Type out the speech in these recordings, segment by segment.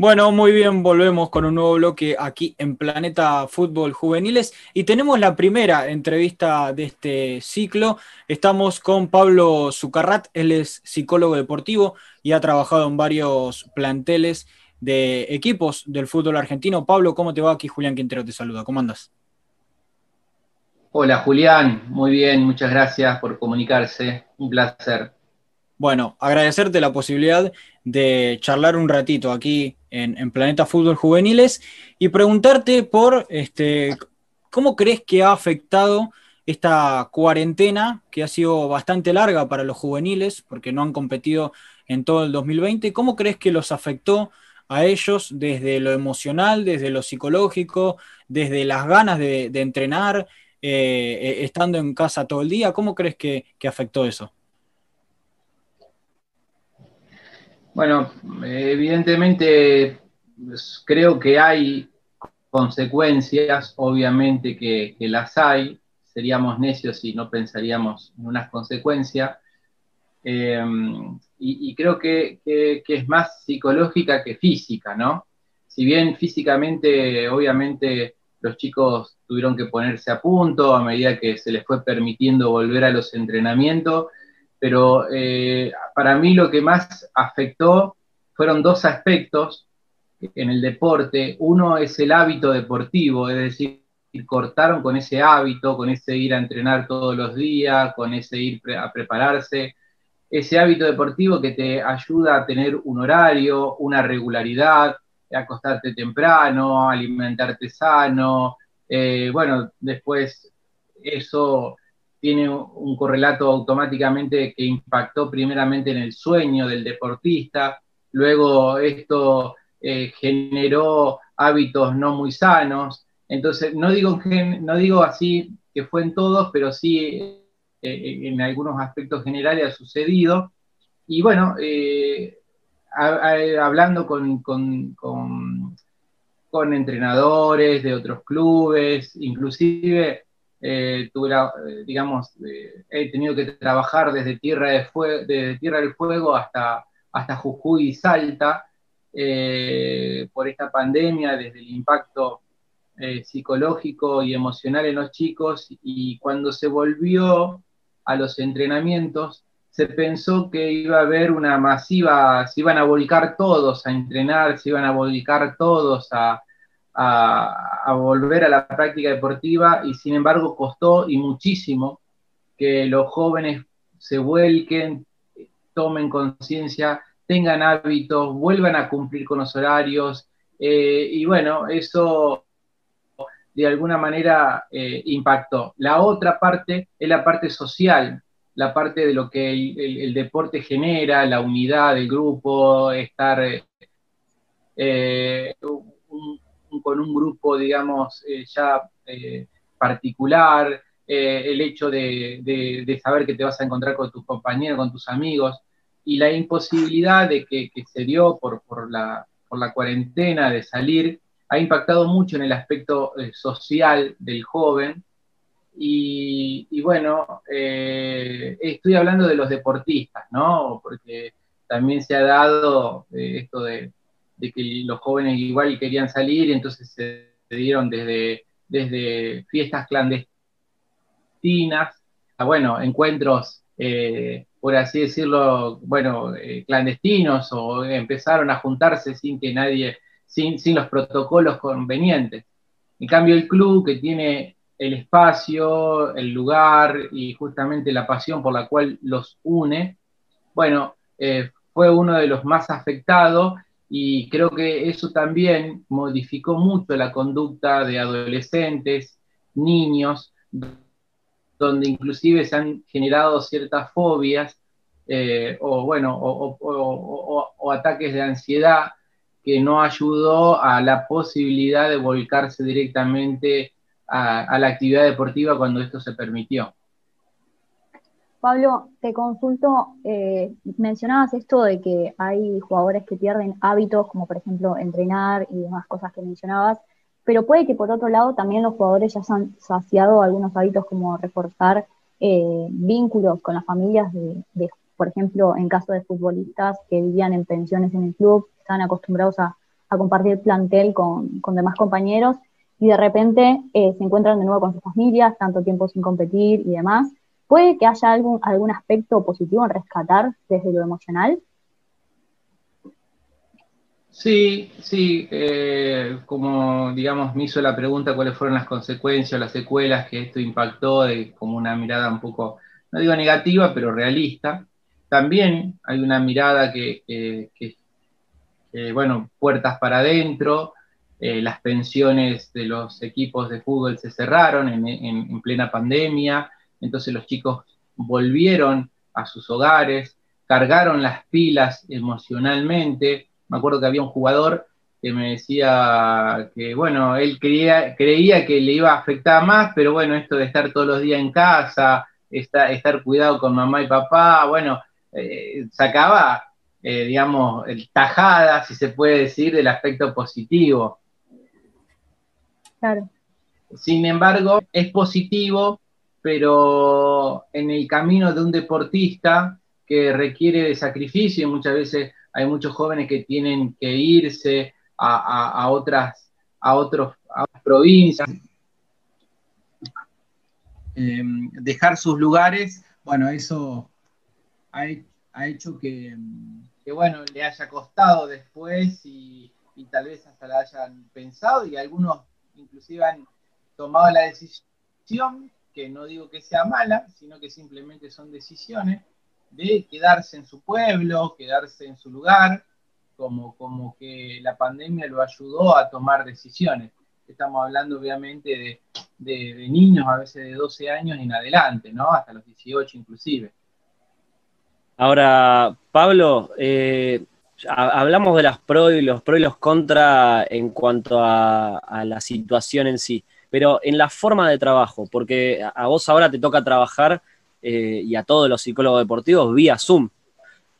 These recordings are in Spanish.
Bueno, muy bien, volvemos con un nuevo bloque aquí en Planeta Fútbol Juveniles y tenemos la primera entrevista de este ciclo. Estamos con Pablo Zucarrat, él es psicólogo deportivo y ha trabajado en varios planteles de equipos del fútbol argentino. Pablo, ¿cómo te va? Aquí Julián Quintero te saluda, ¿cómo andas? Hola Julián, muy bien, muchas gracias por comunicarse, un placer. Bueno, agradecerte la posibilidad de charlar un ratito aquí en, Planeta Fútbol Juveniles y preguntarte por este, cómo crees que ha afectado esta cuarentena que ha sido bastante larga para los juveniles porque no han competido en todo el 2020. ¿Cómo crees que los afectó a ellos desde lo emocional, desde lo psicológico, desde las ganas de, entrenar, eh, eh, estando en casa todo el día? ¿Cómo crees que afectó eso? Bueno, evidentemente pues, creo que hay consecuencias, obviamente que, las hay, seríamos necios si no pensaríamos en unas consecuencias, eh, y, creo que, es más psicológica que física, ¿no? Si bien físicamente, obviamente, los chicos tuvieron que ponerse a punto a medida que se les fue permitiendo volver a los entrenamientos, pero eh, para mí lo que más afectó fueron dos aspectos en el deporte. Uno es el hábito deportivo, es decir, cortaron con ese hábito, con ese ir a entrenar todos los días, con ese ir a prepararse, ese hábito deportivo que te ayuda a tener un horario, una regularidad, acostarte temprano, alimentarte sano. Eh, bueno, después eso tiene un correlato automáticamente que impactó primeramente en el sueño del deportista, luego esto eh, generó hábitos no muy sanos, entonces no digo, no digo así que fue en todos, pero sí eh, en algunos aspectos generales ha sucedido, y bueno, eh, hablando con, con, con entrenadores de otros clubes, inclusive eh, eh, digamos, eh, he tenido que trabajar desde Tierra, de Tierra del Fuego hasta, hasta Jujuy y Salta por esta pandemia, desde el impacto psicológico y emocional en los chicos, y cuando se volvió a los entrenamientos, se pensó que iba a haber una masiva, se iban a volcar todos a entrenar, se iban a volcar todos a, a, volver a la práctica deportiva y sin embargo costó y muchísimo que los jóvenes se vuelquen, tomen conciencia, tengan hábitos, vuelvan a cumplir con los horarios eh, y bueno, eso de alguna manera eh, impactó. La otra parte es la parte social, la parte de lo que el, deporte genera, la unidad del grupo, estar eh, con un grupo, digamos, eh, ya eh, particular, eh, el hecho de, saber que te vas a encontrar con tus compañeros, con tus amigos, y la imposibilidad de que, se dio por, la, por la cuarentena de salir, ha impactado mucho en el aspecto social del joven. Y, bueno, estoy hablando de los deportistas, ¿no? Porque también se ha dado esto de, de que los jóvenes igual querían salir, entonces se dieron desde, desde fiestas clandestinas a, bueno, encuentros, eh, por así decirlo, bueno, eh, clandestinos, o empezaron a juntarse sin que nadie, sin, sin los protocolos convenientes. En cambio, el club que tiene el espacio, el lugar y justamente la pasión por la cual los une, bueno, eh, fue uno de los más afectados y creo que eso también modificó mucho la conducta de adolescentes, niños, donde inclusive se han generado ciertas fobias eh, o, bueno, o, ataques de ansiedad que no ayudó a la posibilidad de volcarse directamente a la actividad deportiva cuando esto se permitió. Pablo, te consulto, eh, mencionabas esto de que hay jugadores que pierden hábitos, como por ejemplo entrenar y demás cosas que mencionabas, pero puede que por otro lado también los jugadores ya se han saciado algunos hábitos como reforzar eh, vínculos con las familias de, por ejemplo, en caso de futbolistas que vivían en pensiones en el club, están acostumbrados a, compartir plantel con, demás compañeros y de repente eh, se encuentran de nuevo con sus familias, tanto tiempo sin competir y demás. ¿Puede que haya algún, algún aspecto positivo en rescatar desde lo emocional? Sí, sí, eh, como digamos me hizo la pregunta cuáles fueron las consecuencias, las secuelas que esto impactó, como una mirada un poco, no digo negativa, pero realista. También hay una mirada que, bueno, puertas para adentro, eh, las pensiones de los equipos de fútbol se cerraron en plena pandemia, entonces los chicos volvieron a sus hogares, cargaron las pilas emocionalmente, me acuerdo que había un jugador que me decía que, bueno, él creía, creía que le iba a afectar más, pero bueno, esto de estar todos los días en casa, estar, estar cuidado con mamá y papá, bueno, eh, sacaba, eh, digamos, el tajada, si se puede decir, del aspecto positivo. Claro. Sin embargo, es positivo, pero en el camino de un deportista que requiere de sacrificio y muchas veces hay muchos jóvenes que tienen que irse a, otras, a, otros, provincias, em, dejar sus lugares, bueno, eso ha, hecho que, bueno, le haya costado después y, tal vez hasta la hayan pensado y algunos inclusive han tomado la decisión, que no digo que sea mala, sino que simplemente son decisiones, de quedarse en su pueblo, quedarse en su lugar, como, como que la pandemia lo ayudó a tomar decisiones. Estamos hablando obviamente de, niños a veces de 12 años en adelante, ¿no? Hasta los 18 inclusive. Ahora, Pablo, eh, hablamos de las pros y los pros y los contra en cuanto a, la situación en sí, pero en la forma de trabajo, porque a vos ahora te toca trabajar eh, y a todos los psicólogos deportivos vía Zoom,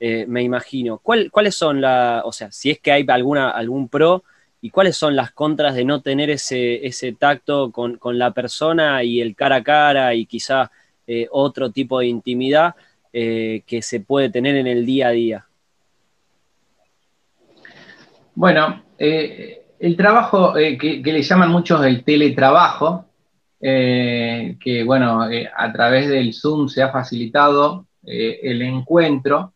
eh, me imagino. ¿Cuáles son las, o sea, si es que hay alguna, algún pro, y cuáles son las contras de no tener ese, ese tacto con, la persona y el cara a cara y quizá eh, otro tipo de intimidad que se puede tener en el día a día? Bueno, el trabajo que, que, le llaman muchos el teletrabajo, eh, que bueno, eh, a través del Zoom se ha facilitado eh, el encuentro.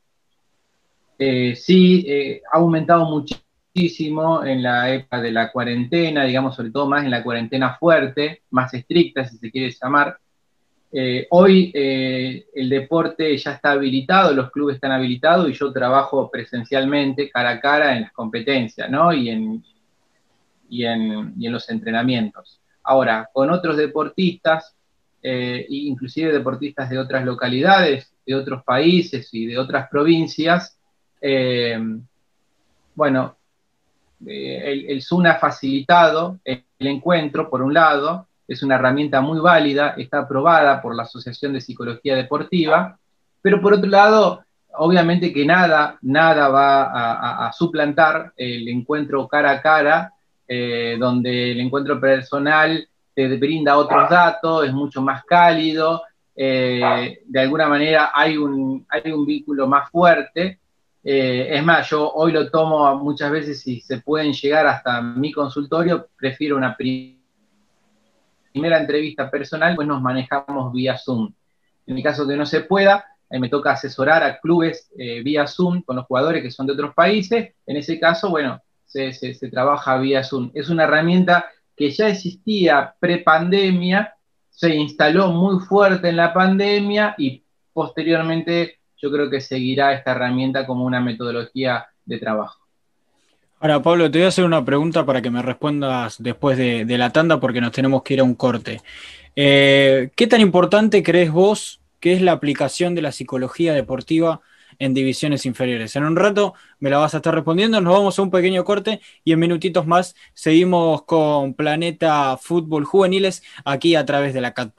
sí, ha aumentado muchísimo en la época de la cuarentena, digamos, sobre todo más en la cuarentena fuerte, más estricta, si se quiere llamar. hoy el deporte ya está habilitado, los clubes están habilitados y yo trabajo presencialmente, cara a cara, en las competencias, ¿no? Y en, y en, los entrenamientos. Ahora, con otros deportistas, eh, inclusive deportistas de otras localidades, de otros países y de otras provincias, eh, bueno, eh, el, el, ha facilitado el, encuentro, por un lado, es una herramienta muy válida, está aprobada por la Asociación de Psicología Deportiva, pero por otro lado, obviamente que nada, nada va a suplantar el encuentro cara a cara eh, donde el encuentro personal te brinda otros datos, es mucho más cálido, eh, de alguna manera hay un, hay un vínculo más fuerte. Eh, es más, yo hoy lo tomo muchas veces si se pueden llegar hasta mi consultorio, prefiero una primera entrevista personal, pues nos manejamos vía Zoom. En el caso que no se pueda, me toca asesorar a clubes vía Zoom con los jugadores que son de otros países. En ese caso, bueno, se, trabaja vía Zoom. Es una herramienta que ya existía pre-pandemia, se instaló muy fuerte en la pandemia y posteriormente yo creo que seguirá esta herramienta como una metodología de trabajo. Ahora, Pablo, te voy a hacer una pregunta para que me respondas después de, la tanda porque nos tenemos que ir a un corte. Eh, ¿Qué tan importante crees vos que es la aplicación de la psicología deportiva en divisiones inferiores. En un rato me la vas a estar respondiendo, nos vamos a un pequeño corte y en minutitos más seguimos con Planeta Fútbol Juveniles aquí a través de la Cat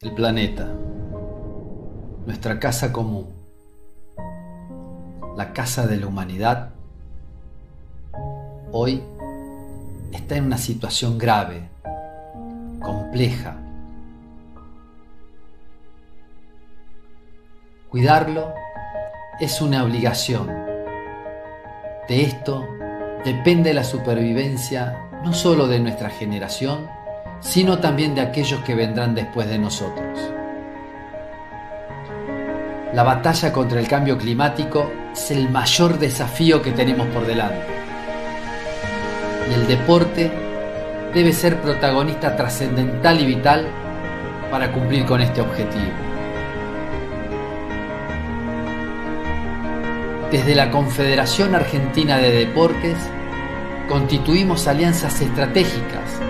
el planeta, nuestra casa común, la casa de la humanidad, hoy está en una situación grave, compleja. Cuidarlo es una obligación. De esto depende la supervivencia no solo de nuestra generación, sino también de aquellos que vendrán después de nosotros. La batalla contra el cambio climático es el mayor desafío que tenemos por delante. Y el deporte debe ser protagonista trascendental y vital para cumplir con este objetivo. Desde la Confederación Argentina de Deportes constituimos alianzas estratégicas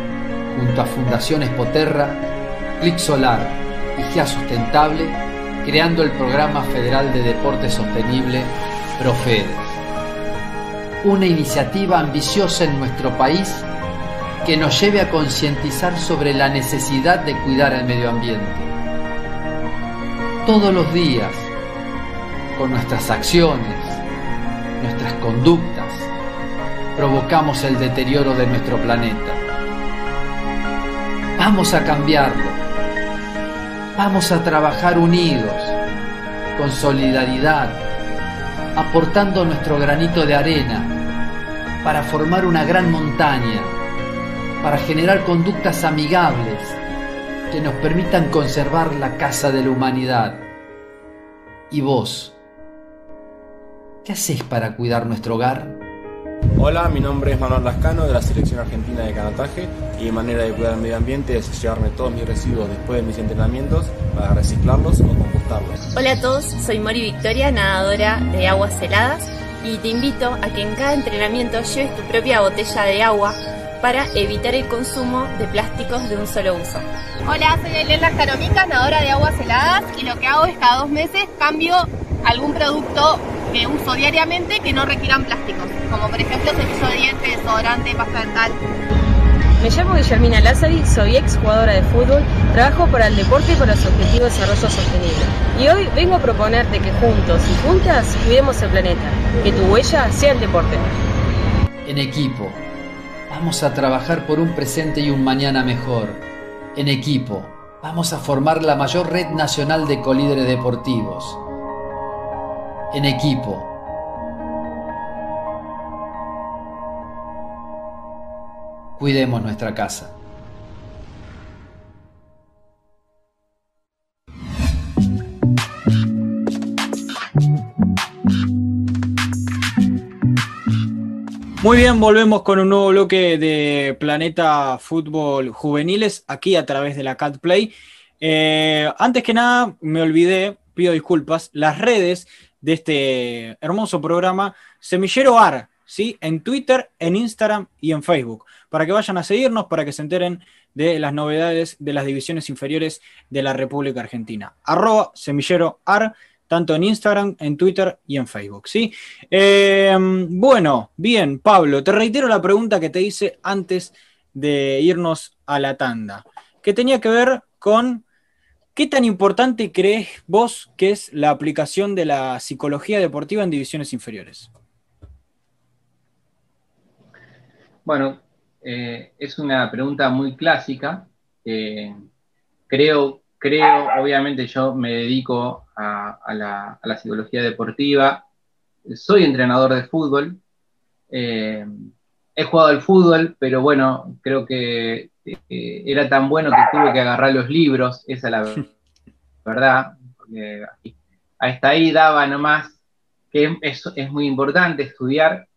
junto a Fundaciones Poterra, Clic Solar y GEA Sustentable creando el Programa Federal de Deporte Sostenible Profedes. Una iniciativa ambiciosa en nuestro país que nos lleve a concientizar sobre la necesidad de cuidar el medio ambiente. Todos los días, con nuestras acciones, nuestras conductas, provocamos el deterioro de nuestro planeta. Vamos a cambiarlo Vamos a trabajar unidos, con solidaridad, aportando nuestro granito de arena para formar una gran montaña, para generar conductas amigables que nos permitan conservar la casa de la humanidad. ¿Y vos? ¿Qué haces para cuidar nuestro hogar? Hola, mi nombre es Manuel Lascano de la Selección Argentina de Canataje y mi manera de cuidar el medio ambiente es llevarme todos mis residuos después de mis entrenamientos para reciclarlos o compostarlos. Hola a todos, soy Mori Victoria, nadadora de aguas heladas y te invito a que en cada entrenamiento lleves tu propia botella de agua para evitar el consumo de plásticos de un solo uso. Hola, soy Elena Jaromica, nadadora de aguas heladas y lo que hago es cada dos meses cambio algún producto que uso diariamente que no requieran plásticos, como por ejemplo cepillo de dientes, desodorante, pasta dental. Me llamo Guillermina Lázari, soy ex jugadora de fútbol, trabajo para el deporte y para los objetivos de desarrollo sostenible. Y hoy vengo a proponerte que juntos y juntas cuidemos el planeta, que tu huella sea el deporte. En equipo, vamos a trabajar por un presente y un mañana mejor. En equipo, vamos a formar la mayor red nacional de colíderes deportivos en equipo. Cuidemos nuestra casa. Muy bien, volvemos con un nuevo bloque de Planeta Fútbol Juveniles aquí a través de la Cat Play. Eh, antes que nada, me olvidé, pido disculpas, las redes de este hermoso programa, Semillero AR, ¿sí? En Twitter, en Instagram y en Facebook, para que vayan a seguirnos, para que se enteren de las novedades de las divisiones inferiores de la República Argentina. Arroba Semillero AR, tanto en Instagram, en Twitter y en Facebook, ¿sí? Em, bueno, bien, Pablo, te reitero la pregunta que te hice antes de irnos a la tanda, que tenía que ver con ¿Qué tan importante crees vos que es la aplicación de la psicología deportiva en divisiones inferiores? Bueno, eh, es una pregunta muy clásica. creo, creo, obviamente yo me dedico a, la, psicología deportiva. Soy entrenador de fútbol. Eh, he jugado al fútbol, pero bueno, creo que eh, era tan bueno que tuve que agarrar los libros, esa es la verdad, porque hasta ahí daba nomás que es, es muy importante estudiar.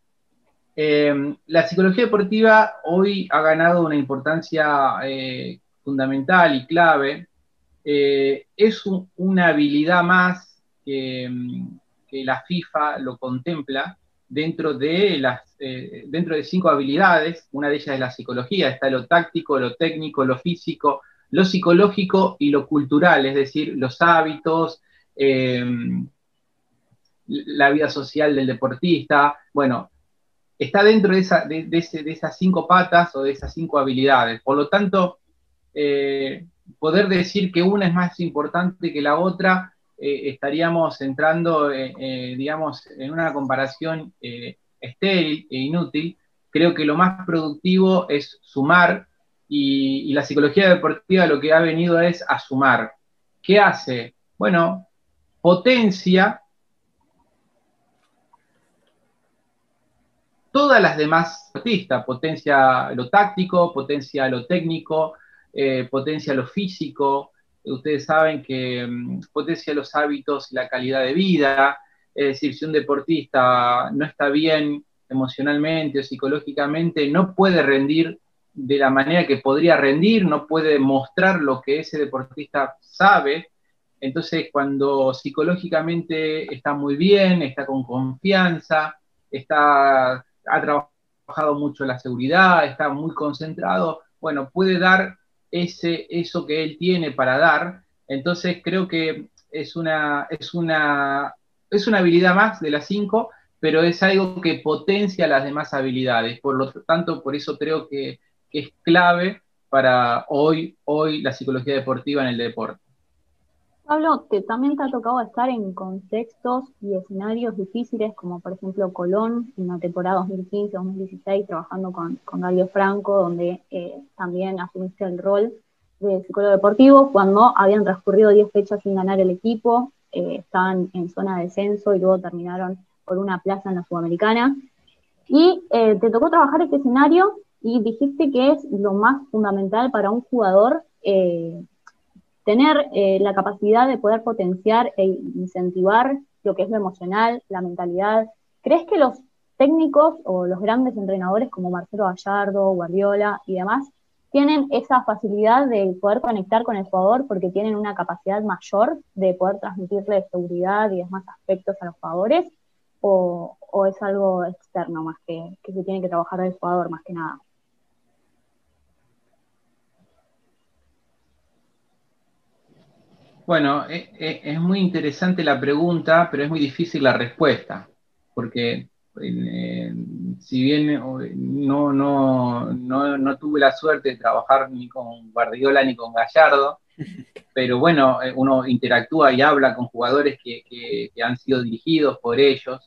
Eh, la psicología deportiva hoy ha ganado una importancia eh, fundamental y clave. es una habilidad más que, que, la FIFA lo contempla dentro de, las, eh, dentro de cinco habilidades, una de ellas es la psicología, está lo táctico, lo técnico, lo físico, lo psicológico y lo cultural, es decir, los hábitos, eh, la vida social del deportista, bueno, está dentro de, esas cinco patas o de esas cinco habilidades. Por lo tanto, eh, poder decir que una es más importante que la otra, eh, estaríamos entrando, digamos, en una comparación estéril e inútil. Creo que lo más productivo es sumar y, la psicología deportiva lo que ha venido es a sumar. ¿Qué hace? Bueno, potencia todas las demás artistas, potencia lo táctico, potencia lo técnico, eh, potencia lo físico, ustedes saben que mm, potencia los hábitos y la calidad de vida, es decir, si un deportista no está bien emocionalmente o psicológicamente, no puede rendir de la manera que podría rendir, no puede mostrar lo que ese deportista sabe. Entonces, cuando psicológicamente está muy bien, está con confianza, está, ha trabajado mucho la seguridad, está muy concentrado, bueno, puede dar ese, eso que él tiene para dar. Entonces, creo que es una, es una, es una habilidad más de las cinco, pero es algo que potencia las demás habilidades. Por lo tanto, por eso creo que que es clave para hoy, hoy la psicología deportiva en el deporte. Pablo, te, también te ha tocado estar en contextos y escenarios difíciles, como por ejemplo Colón, en la temporada 2015-2016, trabajando con, con Franco, donde eh, también asumiste el rol de psicólogo deportivo, cuando habían transcurrido 10 fechas sin ganar el equipo, eh, estaban en zona de descenso y luego terminaron por una plaza en la Sudamericana. Y eh, te tocó trabajar este escenario y dijiste que es lo más fundamental para un jugador tener eh, la capacidad de poder potenciar e incentivar lo que es lo emocional, la mentalidad. ¿Crees que los técnicos o los grandes entrenadores como Marcelo Gallardo, Guardiola y demás tienen esa facilidad de poder conectar con el jugador porque tienen una capacidad mayor de poder transmitirle seguridad y demás aspectos a los jugadores? ¿O, es algo externo más que, que se tiene que trabajar del jugador más que nada? Bueno, e, e, es, muy interesante la pregunta, pero es muy difícil la respuesta, porque eh, si bien no, no, no, tuve la suerte de trabajar ni con Guardiola ni con Gallardo, pero bueno, eh, uno interactúa y habla con jugadores que, han sido dirigidos por ellos,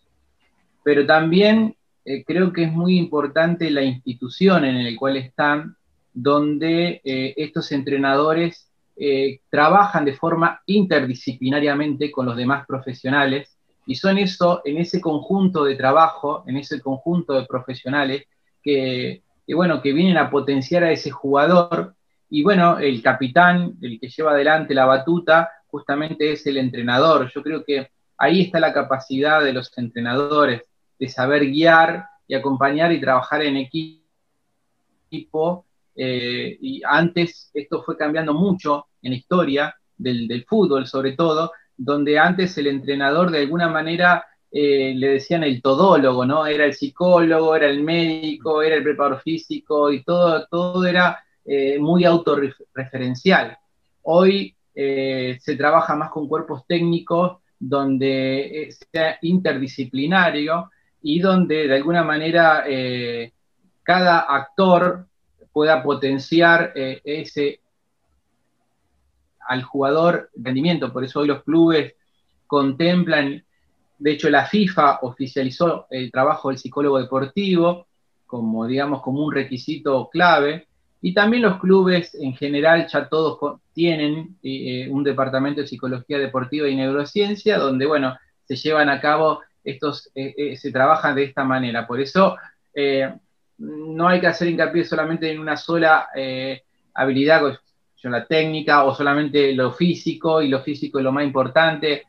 pero también eh, creo que es muy importante la institución en la cual están, donde estos entrenadores eh, trabajan de forma interdisciplinariamente con los demás profesionales y son eso, en ese conjunto de trabajo, en ese conjunto de profesionales que, bueno, que vienen a potenciar a ese jugador y bueno, el capitán, el que lleva adelante la batuta, justamente es el entrenador. Yo creo que ahí está la capacidad de los entrenadores de saber guiar y acompañar y trabajar en equipo eh, y antes esto fue cambiando mucho en la historia del, fútbol, sobre todo, donde antes el entrenador de alguna manera eh, le decían el todólogo, ¿no? Era el psicólogo, era el médico, era el preparador físico y todo, todo era eh, muy autorreferencial. Hoy se trabaja más con cuerpos técnicos donde sea interdisciplinario y donde de alguna manera cada actor pueda potenciar eh, ese al jugador rendimiento. Por eso hoy los clubes contemplan, de hecho la FIFA oficializó el trabajo del psicólogo deportivo como, digamos, como un requisito clave. Y también los clubes en general ya todos tienen eh, un departamento de psicología deportiva y neurociencia, donde, bueno, se llevan a cabo estos, eh, se trabaja de esta manera. Por eso no hay que hacer hincapié solamente en una sola eh, habilidad, la técnica o solamente lo físico, y lo físico es lo más importante,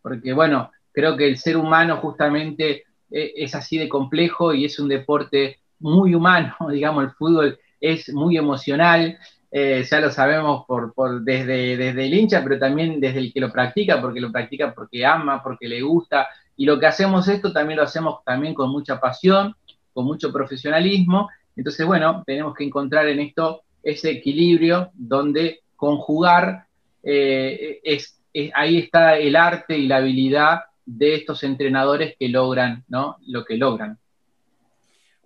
porque bueno, creo que el ser humano justamente eh, es así de complejo y es un deporte muy humano, digamos, el fútbol es muy emocional, eh, ya lo sabemos por, desde, desde el hincha, pero también desde el que lo practica, porque lo practica porque ama, porque le gusta, y lo que hacemos esto también lo hacemos también con mucha pasión, con mucho profesionalismo. Entonces, bueno, tenemos que encontrar en esto ese equilibrio donde conjugar, eh, es, ahí está el arte y la habilidad de estos entrenadores que logran, ¿no? Lo que logran.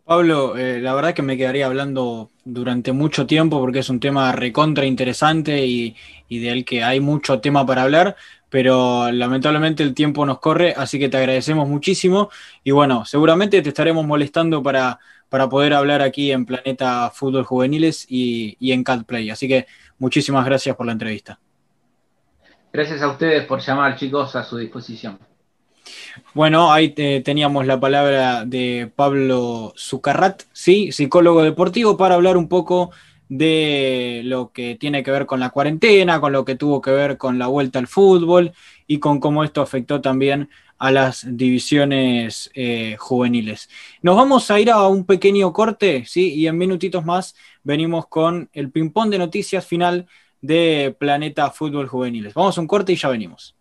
Pablo, eh, la verdad que me quedaría hablando durante mucho tiempo porque es un tema recontra interesante y, y del que hay mucho tema para hablar, pero lamentablemente el tiempo nos corre, así que te agradecemos muchísimo y bueno, seguramente te estaremos molestando para, para poder hablar aquí en Planeta Fútbol Juveniles y, y en CatPlay. Así que muchísimas gracias por la entrevista. Gracias a ustedes por llamar, chicos, a su disposición. Bueno, ahí teníamos la palabra de Pablo Zucarrat, ¿sí? psicólogo deportivo, para hablar un poco de lo que tiene que ver con la cuarentena, con lo que tuvo que ver con la vuelta al fútbol y con cómo esto afectó también a las divisiones eh, juveniles. Nos vamos a ir a un pequeño corte, ¿sí? Y en minutitos más venimos con el ping-pong de noticias final de Planeta Fútbol Juveniles. Vamos a un corte y ya venimos.